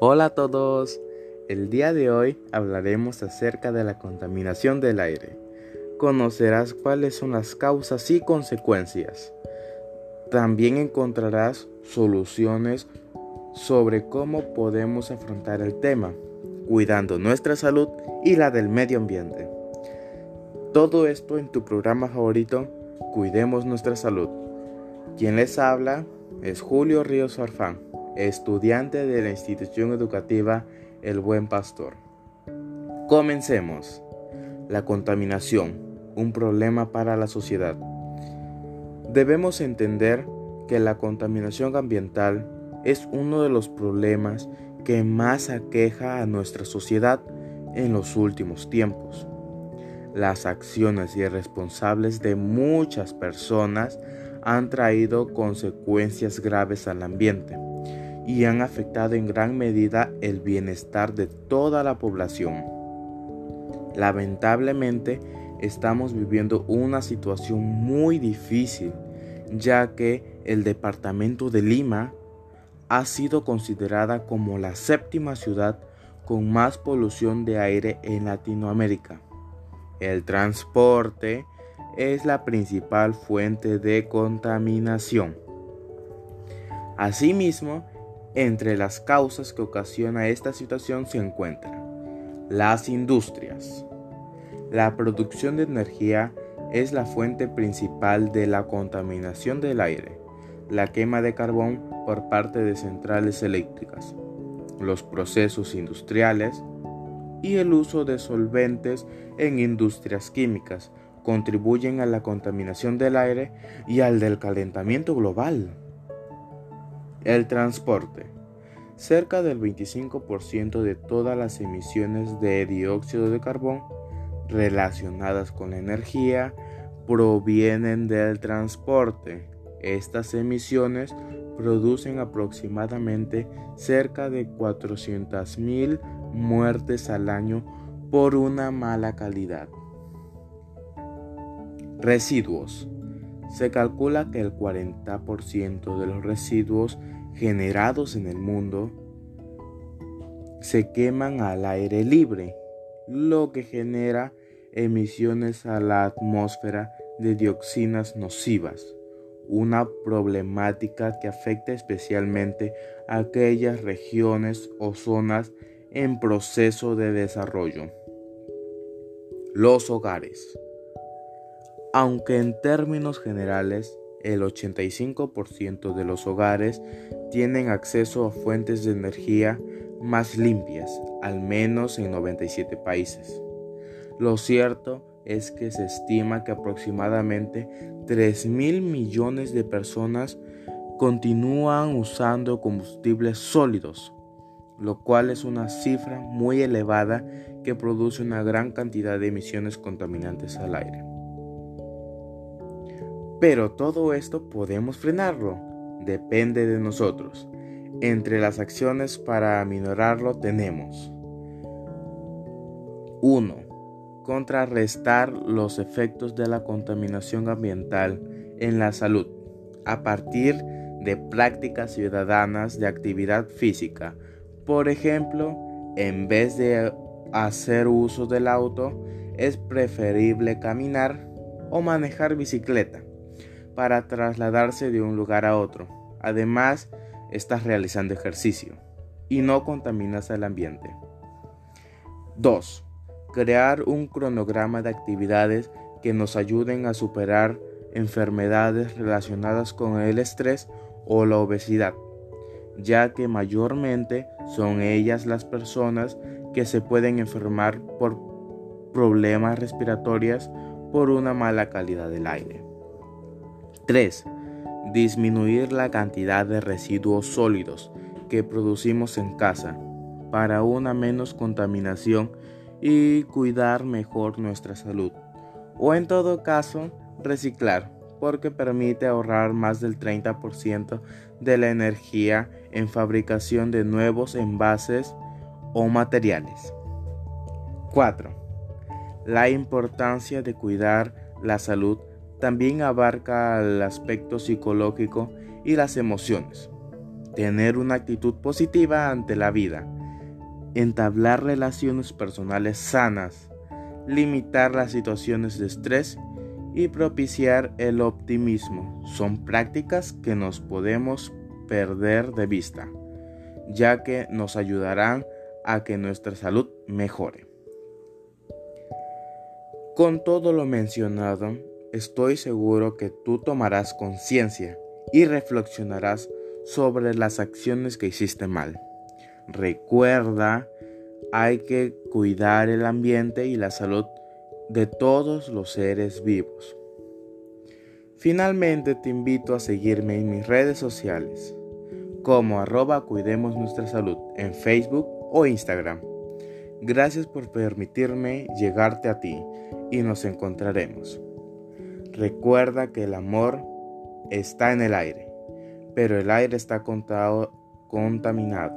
Hola a todos. El día de hoy hablaremos acerca de la contaminación del aire. Conocerás cuáles son las causas y consecuencias. También encontrarás soluciones sobre cómo podemos afrontar el tema, cuidando nuestra salud y la del medio ambiente. Todo esto en tu programa favorito, Cuidemos nuestra salud. Quien les habla es Julio Ríos Farfán, estudiante de la institución educativa El Buen Pastor. Comencemos. La contaminación, un problema para la sociedad. Debemos entender que la contaminación ambiental es uno de los problemas que más aqueja a nuestra sociedad en los últimos tiempos. Las acciones irresponsables de muchas personas han traído consecuencias graves al ambiente y han afectado en gran medida el bienestar de toda la población. Lamentablemente, estamos viviendo una situación muy difícil, ya que el departamento de Lima ha sido considerada como la séptima ciudad con más polución de aire en Latinoamérica. El transporte es la principal fuente de contaminación. Asimismo, entre las causas que ocasiona esta situación se encuentran las industrias. La producción de energía es la fuente principal de la contaminación del aire, la quema de carbón por parte de centrales eléctricas, los procesos industriales y el uso de solventes en industrias químicas contribuyen a la contaminación del aire y al del calentamiento global. El transporte. Cerca del 25% de todas las emisiones de dióxido de carbón relacionadas con la energía provienen del transporte. Estas emisiones producen aproximadamente cerca de 400.000 muertes al año por una mala calidad. Residuos. Se calcula que el 40% de los residuos generados en el mundo se queman al aire libre, lo que genera emisiones a la atmósfera de dioxinas nocivas, una problemática que afecta especialmente a aquellas regiones o zonas en proceso de desarrollo. Los hogares. Aunque en términos generales el 85% de los hogares tienen acceso a fuentes de energía más limpias, al menos en 97 países. Lo cierto es que se estima que aproximadamente 3 mil millones de personas continúan usando combustibles sólidos, lo cual es una cifra muy elevada que produce una gran cantidad de emisiones contaminantes al aire. Pero todo esto podemos frenarlo, depende de nosotros. Entre las acciones para aminorarlo tenemos 1. Contrarrestar los efectos de la contaminación ambiental en la salud a partir de prácticas ciudadanas de actividad física. Por ejemplo, en vez de hacer uso del auto, es preferible caminar o manejar bicicleta para trasladarse de un lugar a otro. Además, estás realizando ejercicio y no contaminas el ambiente. 2. Crear un cronograma de actividades que nos ayuden a superar enfermedades relacionadas con el estrés o la obesidad, ya que mayormente son ellas las personas que se pueden enfermar por problemas respiratorios por una mala calidad del aire. 3. Disminuir la cantidad de residuos sólidos que producimos en casa para una menos contaminación y cuidar mejor nuestra salud. O en todo caso, reciclar, porque permite ahorrar más del 30% de la energía en fabricación de nuevos envases o materiales. 4. La importancia de cuidar la salud también abarca el aspecto psicológico y las emociones. tener una actitud positiva ante la vida, entablar relaciones personales sanas, limitar las situaciones de estrés y propiciar el optimismo. Son prácticas que nos podemos perder de vista, ya que nos ayudarán a que nuestra salud mejore. Con todo lo mencionado, estoy seguro que tú tomarás conciencia y reflexionarás sobre las acciones que hiciste mal. Recuerda, hay que cuidar el ambiente y la salud de todos los seres vivos. Finalmente te invito a seguirme en mis redes sociales como arroba cuidemos nuestra salud en Facebook o Instagram. Gracias por permitirme llegarte a ti y nos encontraremos. Recuerda que el amor está en el aire, pero el aire está contaminado